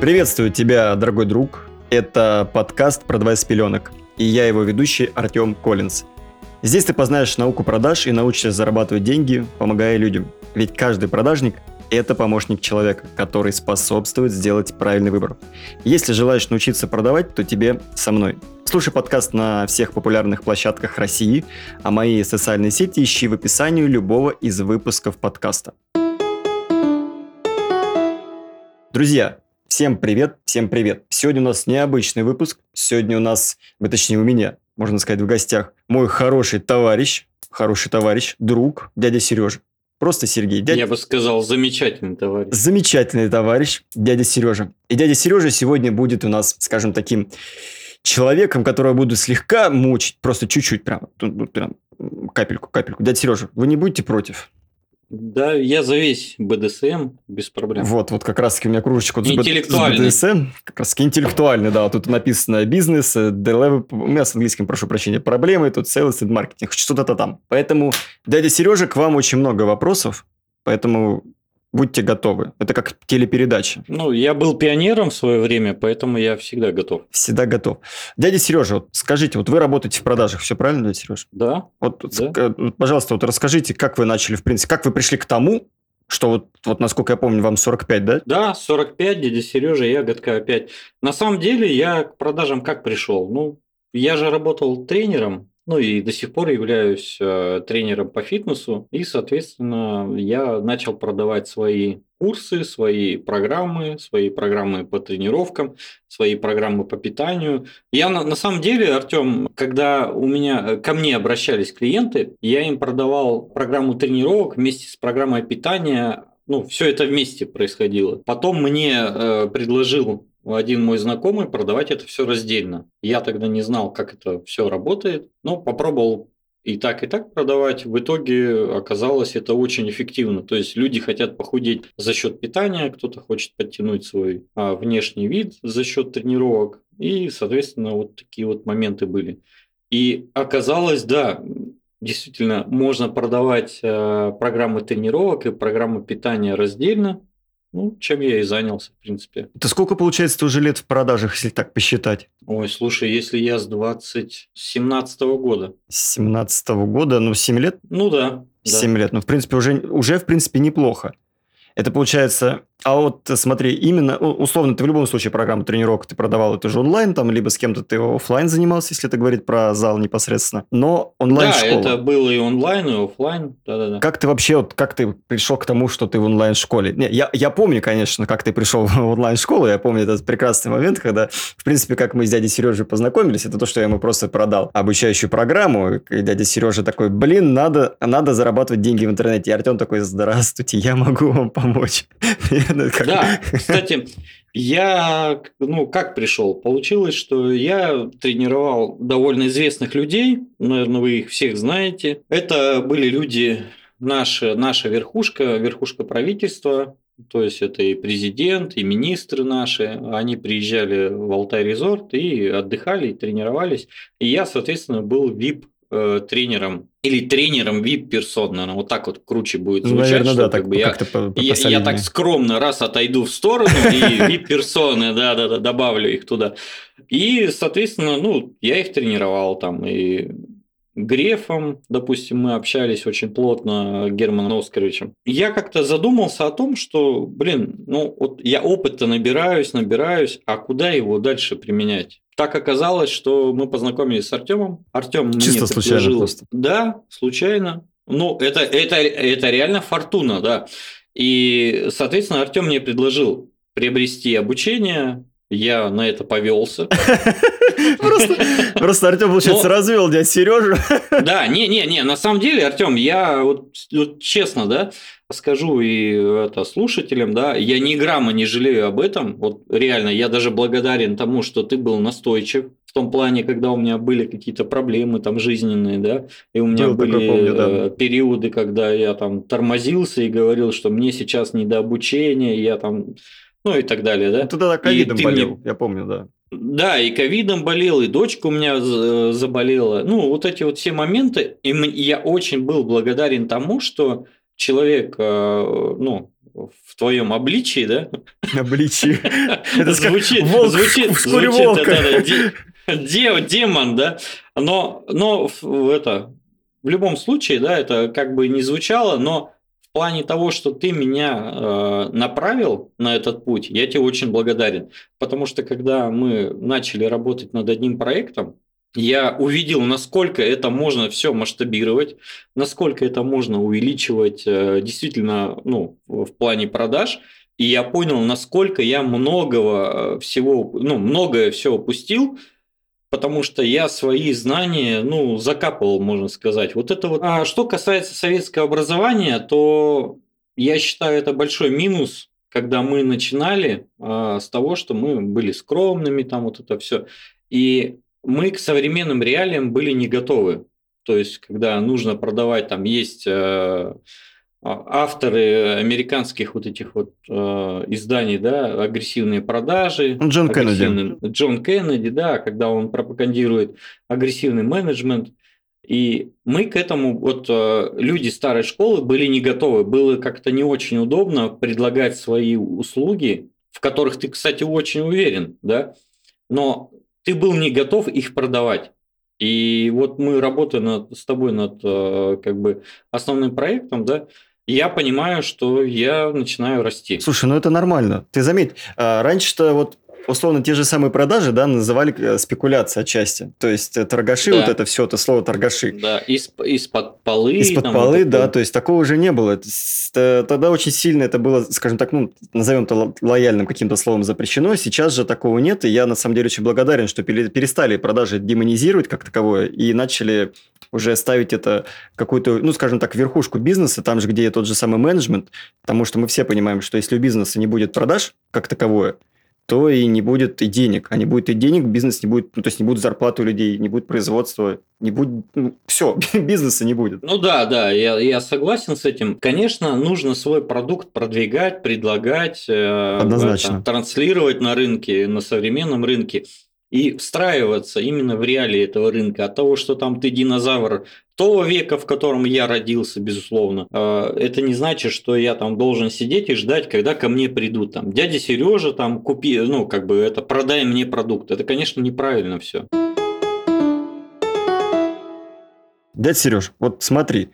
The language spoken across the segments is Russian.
Приветствую тебя, дорогой друг. Это подкаст «Продавай с пеленок». И я его ведущий Артем Коллинз. Здесь ты познаешь науку продаж и научишься зарабатывать деньги, помогая людям. Ведь каждый продажник – это помощник человека, который способствует сделать правильный выбор. Если желаешь научиться продавать, то тебе со мной. Слушай подкаст на всех популярных площадках России, а мои социальные сети ищи в описании любого из выпусков подкаста. Друзья, Всем привет, всем привет. Сегодня у нас необычный выпуск. Сегодня у нас, точнее у меня, можно сказать, в гостях мой хороший товарищ, хороший товарищ, друг, дядя Сережа. Просто Сергей. Дядя... Я бы сказал, замечательный товарищ. Замечательный товарищ, дядя Сережа. И дядя Сережа сегодня будет у нас, скажем, таким человеком, которого буду слегка мучить, просто чуть-чуть прям, прям капельку, капельку. Дядя Сережа, вы не будете против? Да, я за весь БДСМ без проблем. Вот, вот как раз таки у меня кружечка с БДСМ, как раз таки интеллектуальный, да, тут написано бизнес, у меня с английским, прошу прощения, проблемы, тут sales и маркетинг, что-то там. Поэтому, дядя Сережа, к вам очень много вопросов, поэтому Будьте готовы. Это как телепередача. Ну, я был пионером в свое время, поэтому я всегда готов. Всегда готов. Дядя Сережа, вот скажите, вот вы работаете в продажах, все правильно, дядя Сережа? Да. Вот, да. пожалуйста, вот расскажите, как вы начали, в принципе, как вы пришли к тому, что вот, вот насколько я помню, вам 45, да? Да, 45, дядя Сережа, ягодка опять. На самом деле я к продажам как пришел? Ну, я же работал тренером ну и до сих пор являюсь э, тренером по фитнесу. И, соответственно, я начал продавать свои курсы, свои программы, свои программы по тренировкам, свои программы по питанию. Я на, на самом деле, Артем, когда у меня э, ко мне обращались клиенты, я им продавал программу тренировок вместе с программой питания. Ну, все это вместе происходило. Потом мне э, предложил один мой знакомый продавать это все раздельно. Я тогда не знал, как это все работает, но попробовал и так, и так продавать. В итоге оказалось это очень эффективно. То есть люди хотят похудеть за счет питания, кто-то хочет подтянуть свой а, внешний вид за счет тренировок. И, соответственно, вот такие вот моменты были. И оказалось, да, действительно, можно продавать э, программы тренировок и программы питания раздельно. Ну, чем я и занялся, в принципе. Это сколько, получается, ты уже лет в продажах, если так посчитать? Ой, слушай, если я с 20... 17 -го года. С 17 -го года, ну, 7 лет? Ну да. 7 да. лет, ну, в принципе, уже, уже, в принципе, неплохо. Это получается а вот смотри, именно, условно, ты в любом случае программу тренировок ты продавал, это же онлайн, там, либо с кем-то ты офлайн занимался, если это говорить про зал непосредственно, но онлайн-школа. Да, это было и онлайн, и офлайн, да-да-да. Как ты вообще, вот, как ты пришел к тому, что ты в онлайн-школе? Не, я, я помню, конечно, как ты пришел в онлайн-школу, я помню этот прекрасный момент, когда, в принципе, как мы с дядей Сережей познакомились, это то, что я ему просто продал обучающую программу, и дядя Сережа такой, блин, надо, надо зарабатывать деньги в интернете. И Артем такой, здравствуйте, я могу вам помочь. Да, кстати, я, ну, как пришел? Получилось, что я тренировал довольно известных людей, наверное, вы их всех знаете. Это были люди, наша, наша верхушка, верхушка правительства, то есть это и президент, и министры наши, они приезжали в Алтай Резорт и отдыхали, и тренировались. И я, соответственно, был VIP э, тренером или тренером VIP-персон, наверное, вот так вот круче будет ну, звучать. Наверное, да, так как бы я, по, по я, я так скромно раз отойду в сторону и VIP-персоны, да-да-да, добавлю их туда. И, соответственно, ну, я их тренировал там и Грефом, допустим, мы общались очень плотно, Германом Оскаровичем. Я как-то задумался о том, что, блин, ну вот я опыта набираюсь, набираюсь, а куда его дальше применять? Так оказалось, что мы познакомились с Артемом. Артем Чисто мне случайно предложил... просто. Да, случайно. Ну, это, это, это реально фортуна, да. И, соответственно, Артем мне предложил приобрести обучение, я на это повелся. Просто Артем, получается, развел дядь Сережу. Да, не-не-не, на самом деле, Артем, я вот честно, да, скажу и это слушателям, да, я ни грамма не жалею об этом. Вот реально, я даже благодарен тому, что ты был настойчив в том плане, когда у меня были какие-то проблемы там жизненные, да, и у меня Был были помню, да. Э, периоды, когда я там тормозился и говорил, что мне сейчас не до обучения, я там ну и так далее, да. Ну, ты тогда ковидом болел, мне... я помню, да. Да, и ковидом болел, и дочка у меня э, заболела. Ну, вот эти вот все моменты, и я очень был благодарен тому, что человек, э, ну, в твоем обличии, да? Обличие. Это звучит, волк звучит, в шкуре звучит, волка. да, да, де- де- демон, да. Но, но в- это в любом случае, да, это как бы не звучало, но в плане того, что ты меня э, направил на этот путь, я тебе очень благодарен. Потому что когда мы начали работать над одним проектом, я увидел, насколько это можно все масштабировать, насколько это можно увеличивать э, действительно ну, в плане продаж. И я понял, насколько я многого э, всего, ну, многое все упустил, потому что я свои знания, ну, закапывал, можно сказать. Вот это вот. А что касается советского образования, то я считаю это большой минус, когда мы начинали а, с того, что мы были скромными, там вот это все. И мы к современным реалиям были не готовы. То есть, когда нужно продавать, там есть э, а- авторы американских вот этих вот э, изданий, да, агрессивные продажи. Джон Кеннеди. Джон Кеннеди, да, когда он пропагандирует агрессивный менеджмент. И мы к этому, вот э, люди старой школы были не готовы. Было как-то не очень удобно предлагать свои услуги, в которых ты, кстати, очень уверен, да, но ты был не готов их продавать. И вот мы работаем над- с тобой над э, как бы основным проектом, да, я понимаю, что я начинаю расти. Слушай, ну это нормально. Ты заметь, а, раньше-то вот условно те же самые продажи, да, называли э, спекуляцией отчасти. То есть э, торгаши, Да. вот это все, это слово торгаши. Да, из, из-под полы. Из-под полы, вот да, такое. то есть такого уже не было. Тогда очень сильно это было, скажем так, ну, назовем это ло- лояльным каким-то словом запрещено. Сейчас же такого нет, и я на самом деле очень благодарен, что пере- перестали продажи демонизировать как таковое и начали уже ставить это какую-то, ну, скажем так, верхушку бизнеса, там же, где тот же самый менеджмент, потому что мы все понимаем, что если у бизнеса не будет продаж как таковое, то и не будет и денег. А не будет и денег, бизнес не будет, ну, то есть не будет зарплаты у людей, не будет производства, не будет, все, бизнеса не будет. Ну да, да, я, я согласен с этим. Конечно, нужно свой продукт продвигать, предлагать, э, Однозначно. это, транслировать на рынке, на современном рынке и встраиваться именно в реалии этого рынка. От того, что там ты динозавр того века, в котором я родился, безусловно, э, это не значит, что я там должен сидеть и ждать, когда ко мне придут там дядя Сережа, там купи, ну как бы это продай мне продукт. Это, конечно, неправильно все. Дядя Сереж, вот смотри,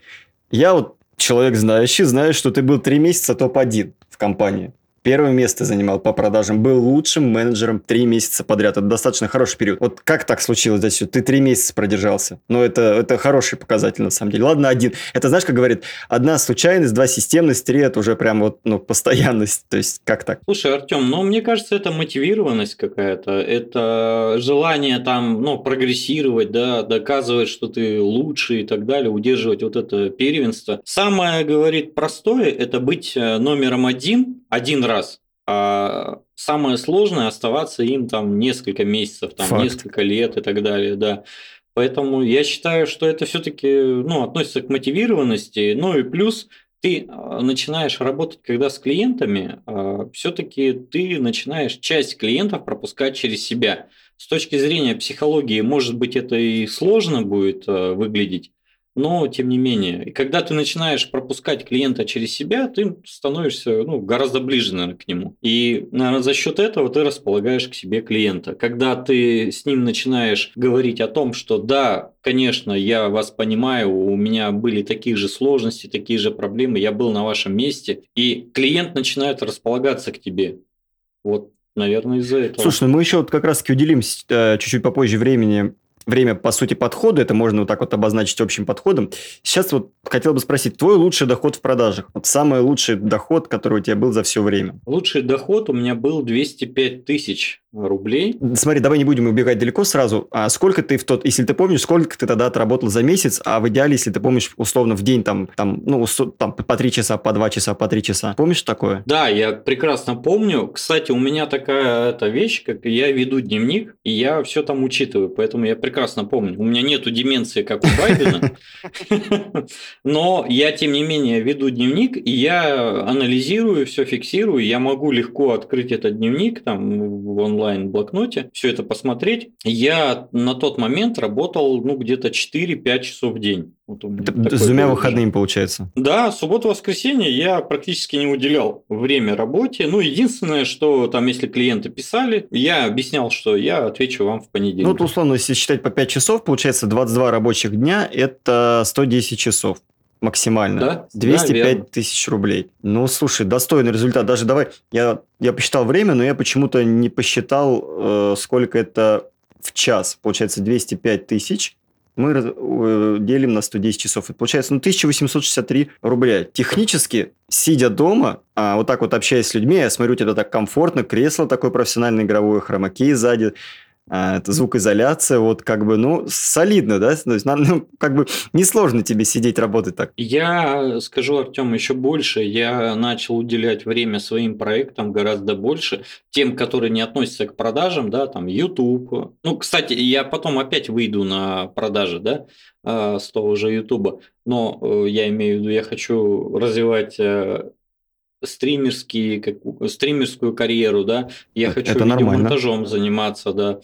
я вот человек знающий, знаю, что ты был три месяца топ-1 в компании. Первое место занимал по продажам, был лучшим менеджером три месяца подряд. Это достаточно хороший период. Вот как так случилось, Сереж? Ты три месяца продержался. Ну, это, это хороший показатель, на самом деле. Ладно, один. Это, знаешь, как говорит, одна случайность, два системность, три – это уже прям вот, ну, постоянность. То есть, как так? Слушай, Артем, ну мне кажется, это мотивированность какая-то, это желание там, ну, прогрессировать, да, доказывать, что ты лучше и так далее, удерживать вот это первенство. Самое, говорит, простое – это быть э, номером один один раз, а самое сложное – оставаться им там несколько месяцев, там Факт. несколько лет и так далее, да. Поэтому я считаю, что это все-таки ну, относится к мотивированности. Ну и плюс ты а, начинаешь работать, когда с клиентами, все-таки ты начинаешь часть клиентов пропускать через себя. С точки зрения психологии, может быть, это и сложно будет а, выглядеть, но тем не менее. И когда ты начинаешь пропускать клиента через себя, ты становишься ну, гораздо ближе, наверное, к нему. И, наверное, за счет этого ты располагаешь к себе клиента. Когда ты с ним начинаешь говорить о том, что да, конечно, я вас понимаю, у меня были такие же сложности, такие же проблемы, я был на вашем месте, и клиент начинает располагаться к тебе. Вот, наверное, из-за этого. Слушай, ну мы еще вот как раз-таки уделим э, чуть-чуть попозже времени время, по сути, подхода, это можно вот так вот обозначить общим подходом. Сейчас вот хотел бы спросить, твой лучший доход в продажах? Вот самый лучший доход, который у тебя был за все время? Лучший доход у меня был 205 тысяч рублей. Смотри, давай не будем убегать далеко сразу. А сколько ты в тот, если ты помнишь, сколько ты тогда отработал за месяц, а в идеале, если ты помнишь, условно, в день там, там ну, там по 3 часа, по 2 часа, по 3 часа. Помнишь такое? Да, я прекрасно помню. Кстати, у меня такая эта вещь, как я веду дневник, и я все там учитываю, поэтому я прекрасно помню. У меня нету деменции, как у Байдена, но я, тем не менее, веду дневник, и я анализирую, все фиксирую. Я могу легко открыть этот дневник там в онлайн-блокноте, все это посмотреть. Я на тот момент работал ну, где-то 4-5 часов в день. Вот у меня с двумя выходными получается. Да, субботу-воскресенье я практически не уделял время работе. Ну, единственное, что там, если клиенты писали, я объяснял, что я отвечу вам в Ну, понедельник. вот условно, если считать по 5 часов, получается 22 рабочих дня – это 110 часов максимально. Да, да, 205 верно. тысяч рублей. Ну, слушай, достойный результат. Даже давай, я, я посчитал время, но я почему-то не посчитал, э, сколько это в час. Получается, 205 тысяч мы э, делим на 110 часов. Это получается, ну, 1863 рубля. Технически, сидя дома, а, вот так вот общаясь с людьми, я смотрю, у тебя так комфортно, кресло такое профессиональное игровое, хромакей сзади, это звукоизоляция, вот как бы, ну, солидно, да? То есть, ну, как бы несложно тебе сидеть, работать так. Я скажу, Артем, еще больше. Я начал уделять время своим проектам гораздо больше, тем, которые не относятся к продажам, да, там YouTube. Ну, кстати, я потом опять выйду на продажи, да, а, с того же YouTube. Но э, я имею в виду, я хочу развивать э, стримерские, как- стримерскую карьеру, да, я Это- хочу это видеомонтажом заниматься, да.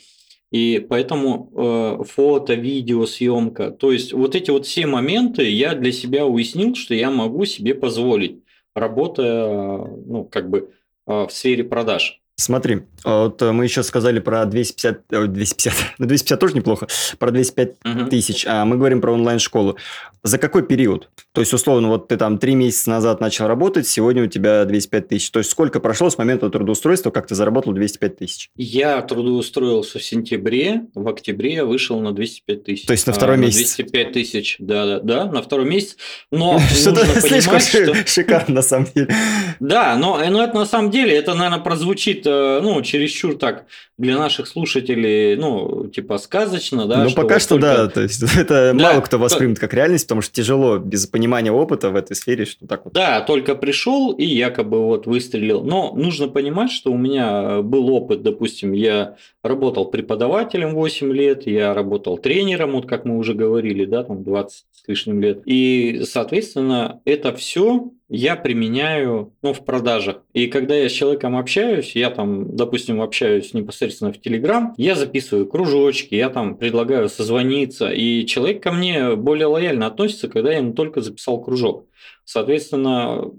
И поэтому э, фото, видео, съемка, то есть вот эти вот все моменты я для себя уяснил, что я могу себе позволить, работая, ну, как бы э, в сфере продаж. Смотри, а вот э, мы еще сказали про 250, ой, 250, ну 250 тоже неплохо, про 205 Мгм. тысяч, а мы говорим про онлайн-школу. За какой период? То есть, условно, вот ты там три месяца назад начал работать, сегодня у тебя 205 тысяч. То есть, сколько прошло с момента трудоустройства, как ты заработал 205 тысяч? Я трудоустроился в сентябре, в октябре я вышел на 205 тысяч. То есть на А, второй месяц? 205 тысяч, да, да, да, на второй месяц. Но Что-то слишком что... ши- шикарно, на самом деле. Да, но, э, но это на самом деле, это, наверное, прозвучит, э, ну, чересчур так для наших слушателей, ну, типа сказочно, да. ну, пока вот что только- да, то есть, это Да, мало кто то- воспримет как реальность, потому что тяжело без понимания опыта в этой сфере, что так вот. Да, только пришел и якобы вот выстрелил. Но нужно понимать, что у меня был опыт, допустим, я работал преподавателем 8 лет, я работал тренером, вот как мы уже говорили, да, там 20 с лишним лет. И, соответственно, это все я применяю ну, в продажах. И когда я с человеком общаюсь, я там, допустим, общаюсь непосредственно в Телеграм, я записываю кружочки, я там предлагаю созвониться, и человек ко мне более лояльно относится, когда я ему только записал кружок. Соответственно,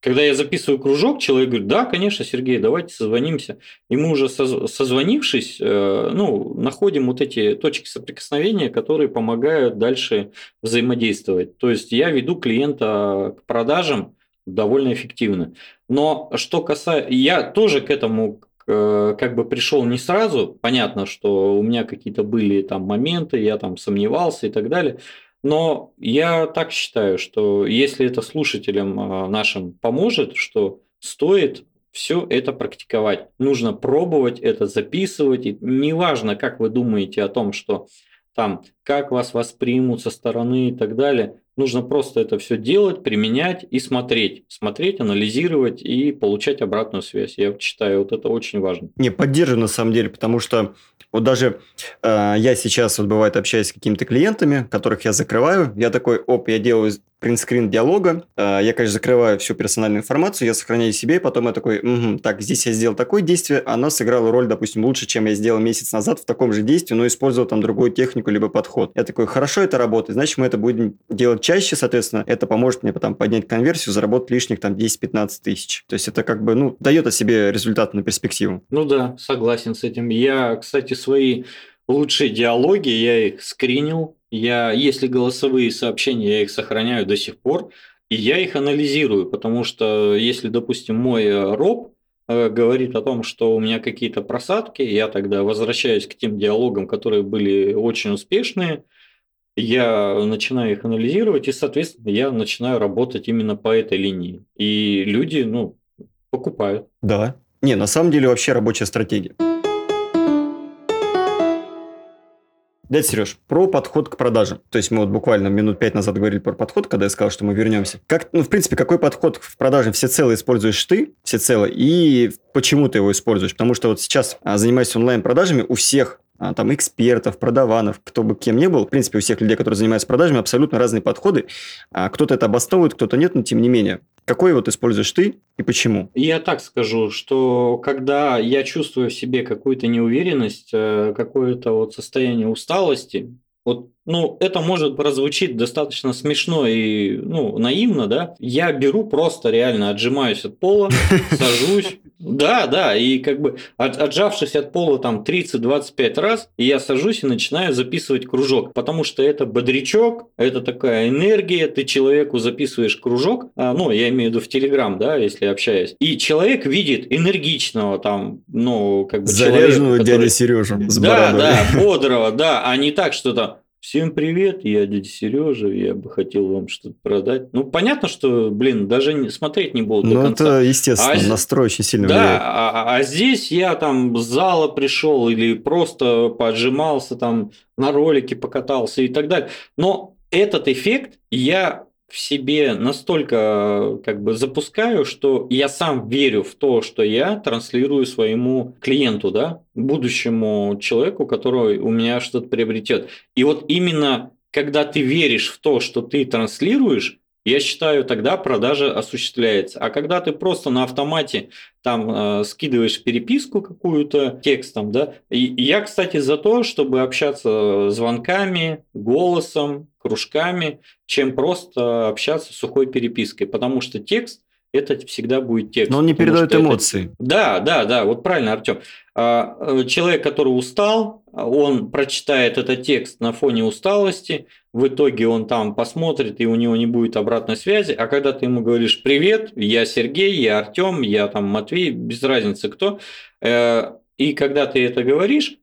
когда я записываю кружок, человек говорит, да, конечно, Сергей, давайте созвонимся. И мы уже соз- созвонившись, э, ну, находим вот эти точки соприкосновения, которые помогают дальше взаимодействовать. То есть я веду клиента к продажам довольно эффективно. Но что касается... Я тоже к этому э, как бы пришел не сразу. Понятно, что у меня какие-то были там моменты, я там сомневался и так далее. Но я так считаю, что если это слушателям а, нашим поможет, что стоит все это практиковать. Нужно пробовать это, записывать. И неважно, как вы думаете о том, что там, как вас воспримут со стороны и так далее. Нужно просто это все делать, применять и смотреть. Смотреть, анализировать и получать обратную связь. Я считаю, вот это очень важно. Не, поддерживаю на самом деле, потому что вот даже э, я сейчас, вот бывает, общаюсь с какими-то клиентами, которых я закрываю, я такой, оп, я делаю принтскрин диалога, э, я, конечно, закрываю всю персональную информацию, я сохраняю себе, и потом я такой, «Мгм, так, здесь я сделал такое действие, оно сыграло роль, допустим, лучше, чем я сделал месяц назад в таком же действии, но использовал там другую технику, либо подход. Я такой, хорошо, это работает, значит, мы это будем делать чаще, соответственно, это поможет мне потом поднять конверсию, заработать лишних там 10-15 тысяч. То есть это как бы, ну, дает о себе результат на перспективу. Ну да, согласен с этим. Я, кстати, свои лучшие диалоги, я их скринил. Я, если голосовые сообщения, я их сохраняю до сих пор. И я их анализирую, потому что если, допустим, мой э, роб э, говорит о том, что у меня какие-то просадки, я тогда возвращаюсь к тем диалогам, которые были очень успешные, я начинаю их анализировать, и, соответственно, я начинаю работать именно по этой линии. И люди, ну, покупают. Да. Не, на самом деле вообще рабочая стратегия. Дядя Сереж, про подход к продажам. То есть мы вот буквально минут пять назад говорили про подход, когда я сказал, что мы вернемся. Как, ну, в принципе, какой подход в продаже всецело используешь ты, всецело, и почему ты его используешь? Потому что вот сейчас, а, занимаясь онлайн-продажами, у всех там экспертов, продаванов, кто бы кем ни был, в принципе, у всех людей, которые занимаются продажами, абсолютно разные подходы. А, Кто-то это обосновывает, кто-то нет, но тем не менее. Какой вот используешь ты и почему? Я так скажу, что когда я чувствую в себе какую-то неуверенность, э, какое-то вот состояние усталости, вот ну, это может прозвучить достаточно смешно и, ну, наивно, да, я беру просто реально отжимаюсь от пола, сажусь, да, да, и как бы от, отжавшись от пола там 30-25 раз, я сажусь и начинаю записывать кружок, потому что это бодрячок, это такая энергия, ты человеку записываешь кружок, а, ну, я имею в виду в Телеграм, да, если общаюсь, и человек видит энергичного там, ну, как бы Заряженного человека, дядя Сережу с Да, бородой. да, бодрого, да, а не так что-то Всем привет, я дядя Сережа, я бы хотел вам что-то продать. Ну, понятно, что, блин, даже не, смотреть не буду Ну, это, естественно, а, настрой очень сильно да, влияет. А, а, а здесь я там с зала пришел или просто поджимался там на ролике покатался и так далее. Но этот эффект я в себе настолько как бы запускаю, что я сам верю в то, что я транслирую своему клиенту, да, будущему человеку, который у меня что-то приобретет. И вот именно когда ты веришь в то, что ты транслируешь, я считаю, тогда продажа осуществляется. А когда ты просто на автомате там э, скидываешь переписку какую-то текстом, да, и я, кстати, за то, чтобы общаться звонками, голосом, кружками, чем просто общаться сухой перепиской, потому что текст это всегда будет текст. Но он не передает эмоции. Это... Да, да, да, вот правильно, Артем. А, э, человек, который устал, он прочитает этот текст на фоне усталости, в итоге он там посмотрит, и у него не будет обратной связи, а когда ты ему говоришь «Привет, я Сергей, я Артем, я там Матвей», без разницы кто, э, и когда ты это говоришь,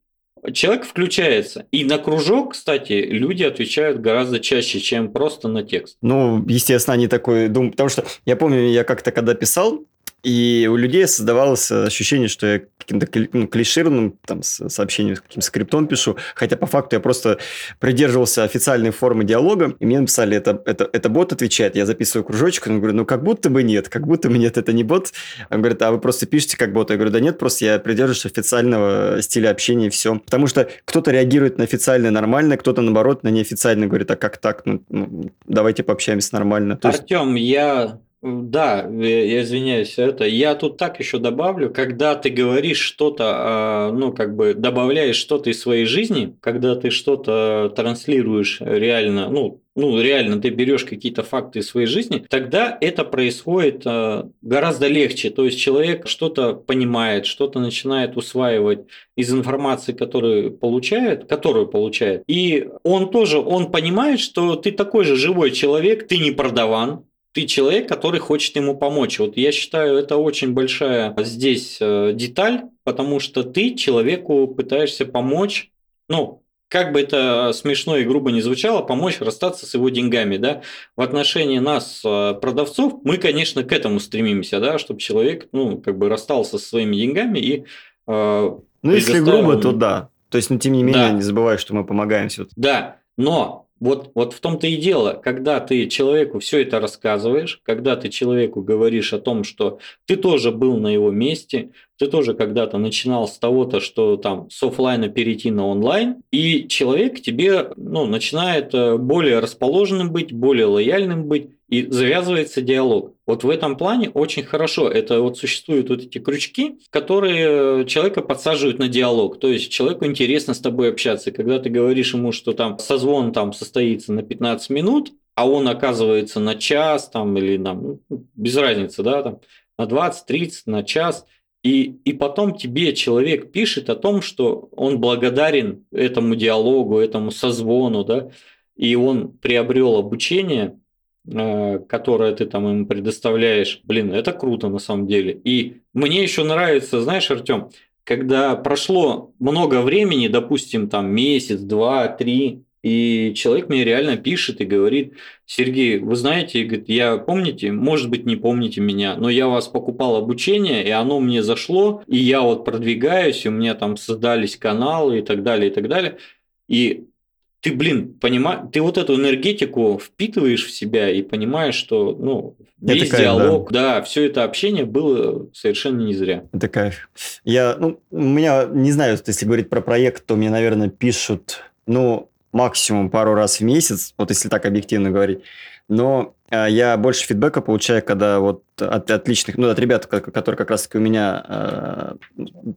человек включается. И на кружок, кстати, люди отвечают гораздо чаще, чем просто на текст. Ну, естественно, они такой думают, потому что я помню, я как-то когда писал, и у людей создавалось ощущение, что я каким-то ну, клишированным там, сообщением, каким-то скриптом пишу, хотя по факту я просто придерживался официальной формы диалога, и мне написали, это, это, это бот отвечает, я записываю кружочек, он говорит, ну как будто бы нет, как будто бы нет, это не бот. Он говорит, а вы просто пишете как бот? Я говорю, да нет, просто я придерживаюсь официального стиля общения и все. Потому что кто-то реагирует на официальное нормально, кто-то наоборот на неофициальное говорит, а как так? Ну, ну давайте пообщаемся нормально. Артем, есть... я да, я извиняюсь, это я тут так еще добавлю, когда ты говоришь что-то, а, ну как бы добавляешь что-то из своей жизни, когда ты что-то транслируешь реально, ну ну, реально ты берешь какие-то факты из своей жизни, тогда это происходит а, гораздо легче. То есть человек что-то понимает, что-то начинает усваивать из информации, которую получает, которую получает. И он тоже, он понимает, что ты такой же живой человек, ты не продаван, ты человек, который хочет ему помочь. Вот я считаю, это очень большая здесь э, деталь, потому что ты человеку пытаешься помочь, ну, как бы это смешно и грубо не звучало, помочь расстаться с его деньгами, да. В отношении нас, э, продавцов, мы, конечно, к этому стремимся, да, чтобы человек, ну, как бы расстался со своими деньгами и э, Ну, если грубо, то да. То есть, ну, тем не менее, да. не забывай, что мы помогаем все-таки. Да, но вот, вот в том-то и дело, когда ты человеку все это рассказываешь, когда ты человеку говоришь о том, что ты тоже был на его месте, ты тоже когда-то начинал с того-то, что там с офлайна перейти на онлайн, и человек тебе ну, начинает э, более расположенным быть, более лояльным быть, и завязывается диалог. Вот в этом плане очень хорошо. Это вот существуют вот эти крючки, которые человека подсаживают на диалог. То есть человеку интересно с тобой общаться. Когда ты говоришь ему, что там созвон там состоится на 15 минут, а он оказывается на час там или там, ну, без разницы, да, там, на 20-30, на час – и, и потом тебе человек пишет о том, что он благодарен этому диалогу, этому созвону, да, и он приобрел обучение, э, которое ты там ему предоставляешь. Блин, это круто на самом деле. И мне еще нравится, знаешь, Артем, когда прошло много времени, допустим, там месяц, два, три, и человек мне реально пишет и говорит, Сергей, вы знаете, я помните, может быть, не помните меня, но я вас покупал обучение, и оно мне зашло, и я вот продвигаюсь, и у меня там создались каналы и так далее, и так далее. И ты, блин, понимаешь, ты вот эту энергетику впитываешь в себя и понимаешь, что, ну, весь это кайф, диалог, да. да, все это общение было совершенно не зря. Это кайф. Я, ну, у меня, не знаю, если говорить про проект, то мне, наверное, пишут, ну, максимум пару раз в месяц, вот если так объективно говорить. Но а, я больше фидбэка получаю, когда вот от отличных, ну, от ребят, которые как раз-таки у меня, э,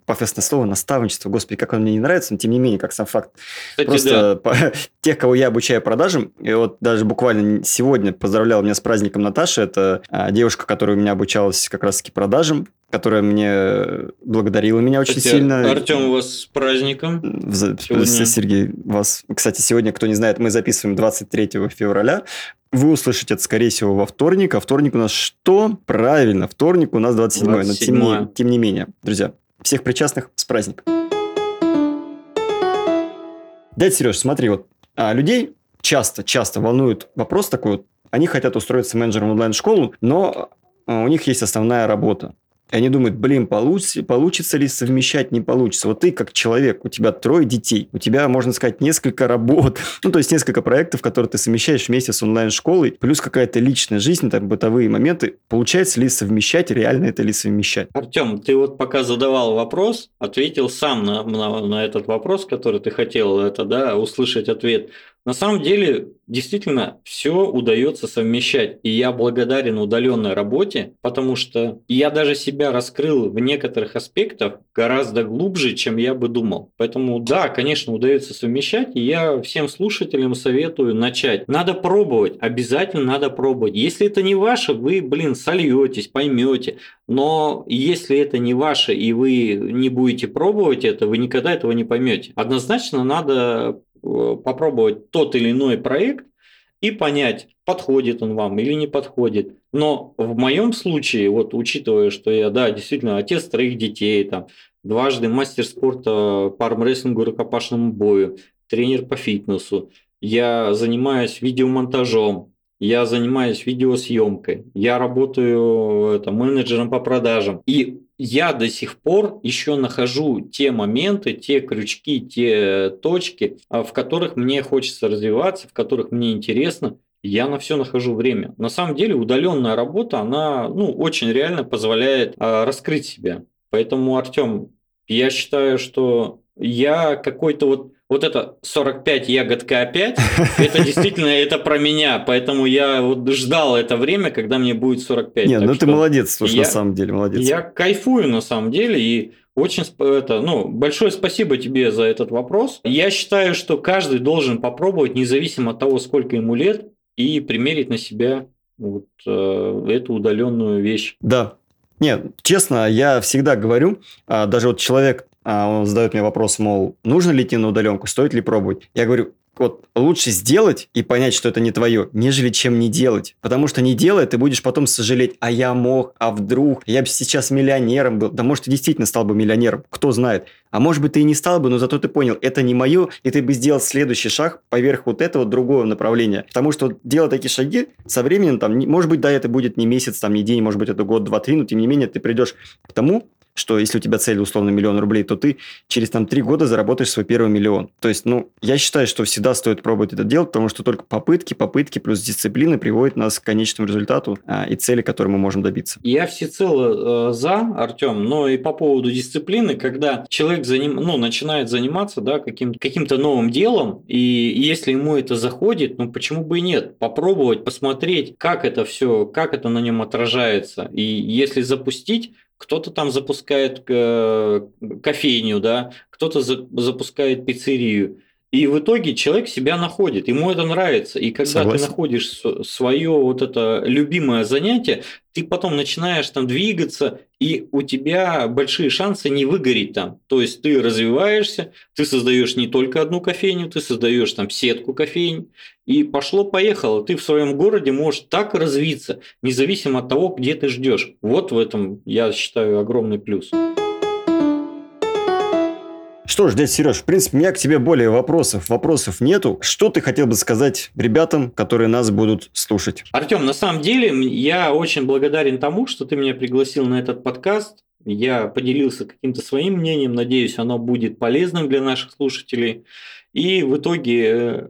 профессиональное слово, наставничество, господи, как он мне не нравится, но тем не менее, как сам факт. Кстати, Просто да. по, тех, кого я обучаю продажам, и вот даже буквально сегодня поздравлял меня с праздником Наташа, это э, девушка, которая у меня обучалась как раз-таки продажам, которая мне благодарила меня очень кстати, сильно. Артем, вас с праздником. Сегодня. Сергей, вас, кстати, сегодня, кто не знает, мы записываем 23 февраля. Вы услышите это, скорее всего, во вторник. А вторник у нас что? Правильно, вторник у нас 27 27 Но тем не, тем не менее, друзья, всех причастных с праздником. Дядя Сереж, смотри, вот а, людей часто, часто волнует вопрос такой вот, они хотят устроиться менеджером онлайн-школу, но а, у них есть основная работа. И они думают, блин, получится, получится ли совмещать, не получится. Вот ты как человек, у тебя трое детей, у тебя, можно сказать, несколько работ, ну, то есть несколько проектов, которые ты совмещаешь вместе с онлайн-школой, плюс какая-то личная жизнь, там, бытовые моменты. Получается ли совмещать, реально это ли совмещать? Артем, ты вот пока задавал вопрос, ответил сам на, на, на этот вопрос, который ты хотел это, да, услышать ответ. На самом деле, действительно, все удается совмещать. И я благодарен удаленной работе, потому что я даже себя раскрыл в некоторых аспектах гораздо глубже, чем я бы думал. Поэтому, да, конечно, удается совмещать. И я всем слушателям советую начать. Надо пробовать, обязательно надо пробовать. Если это не ваше, вы, блин, сольетесь, поймете. Но если это не ваше, и вы не будете пробовать это, вы никогда этого не поймете. Однозначно надо попробовать тот или иной проект и понять, подходит он вам или не подходит. Но в моем случае, вот учитывая, что я, да, действительно отец троих детей, там, дважды мастер спорта по армрестлингу, рукопашному бою, тренер по фитнесу, я занимаюсь видеомонтажом, я занимаюсь видеосъемкой, я работаю это, менеджером по продажам. И я до сих пор еще нахожу те моменты, те крючки, те точки, а, в которых мне хочется развиваться, в которых мне интересно. Я на все нахожу время. На самом деле удаленная работа, она ну, очень реально позволяет а, раскрыть себя. Поэтому, Артем, я считаю, что я какой-то вот вот это 45 ягодка опять, это действительно это про меня, поэтому я вот ждал это время, когда мне будет 45. Нет, ну ты молодец, слушай, на самом деле, молодец. Я кайфую на самом деле, и очень это, ну, большое спасибо тебе за этот вопрос. Я считаю, что каждый должен попробовать, независимо от того, сколько ему лет, и примерить на себя вот э, эту удаленную вещь. Да, нет, честно, я всегда говорю, а, даже вот человек он задает мне вопрос, мол, нужно ли идти на удаленку, стоит ли пробовать. Я говорю, вот лучше сделать и понять, что это не твое, нежели чем не делать. Потому что не делая, ты будешь потом сожалеть, а я мог, а вдруг, я бы сейчас миллионером был. Да может, действительно стал бы миллионером, кто знает. А может быть, ты и не стал бы, но зато ты понял, это не мое, и ты бы сделал следующий шаг поверх вот этого другого направления. Потому что делать такие шаги со временем, там, может быть, да, это будет не месяц, там, не день, может быть, это год, два, три, но тем не менее ты придешь к тому, что если у тебя цель условно миллион рублей, то ты через там три года заработаешь свой первый миллион. То есть, ну, я считаю, что всегда стоит пробовать это делать, потому что только попытки, попытки плюс дисциплина приводят нас к конечному результату а, и цели, которой мы можем добиться. Я всецело э, за, Артем, но и по поводу дисциплины, когда человек заним, ну, начинает заниматься да, каким- каким-то новым делом, и если ему это заходит, ну, почему бы и нет? Попробовать, посмотреть, как это все, как это на нем отражается. И если запустить, кто-то там запускает э, кофейню, да, кто-то за, запускает пиццерию. И в итоге человек себя находит, ему это нравится. И когда Согласен. ты находишь свое вот это любимое занятие, ты потом начинаешь там двигаться, и у тебя большие шансы не выгореть там. То есть ты развиваешься, ты создаешь не только одну кофейню, ты создаешь там сетку кофейн, и пошло-поехало. Ты в своем городе можешь так развиться, независимо от того, где ты ждешь. Вот в этом, я считаю, огромный плюс. Что ж, дядя Сереж, в принципе, у меня к тебе более вопросов. Вопросов нету. Что ты хотел бы сказать ребятам, которые нас будут слушать? Артем, на самом деле, я очень благодарен тому, что ты меня пригласил на этот подкаст. Я поделился каким-то своим мнением. Надеюсь, оно будет полезным для наших слушателей. И в итоге э,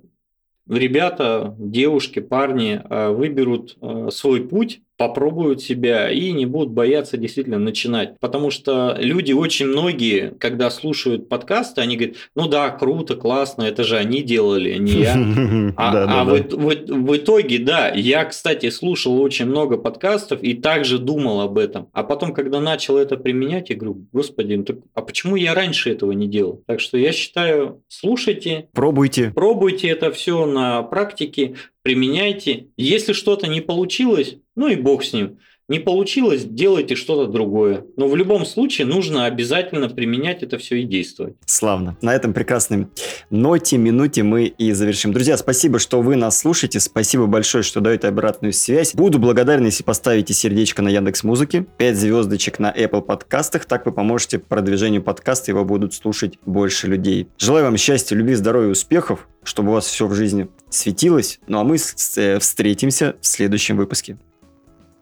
ребята, девушки, парни э, выберут э, свой путь, попробуют себя и не будут бояться действительно начинать. Потому что люди очень многие, когда слушают подкасты, они говорят, ну да, круто, классно, это же они делали, а не я. А, а в, итоге, да, я, кстати, слушал очень много подкастов и также думал об этом. А потом, когда начал это применять, я говорю, господи, ну а почему я раньше этого не делал? Так что я считаю, слушайте. Пробуйте. Пробуйте это все на практике, применяйте. Если что-то не получилось, ну и бог с ним. Не получилось, делайте что-то другое. Но в любом случае нужно обязательно применять это все и действовать. Славно. На этом прекрасном ноте, минуте мы и завершим. Друзья, спасибо, что вы нас слушаете. Спасибо большое, что даете обратную связь. Буду благодарен, если поставите сердечко на Яндекс Музыке, 5 звездочек на Apple подкастах. Так вы поможете продвижению подкаста, его будут слушать больше людей. Желаю вам счастья, любви, здоровья, успехов, чтобы у вас все в жизни светилось. Ну а мы э, встретимся в следующем выпуске.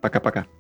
Пока-пока.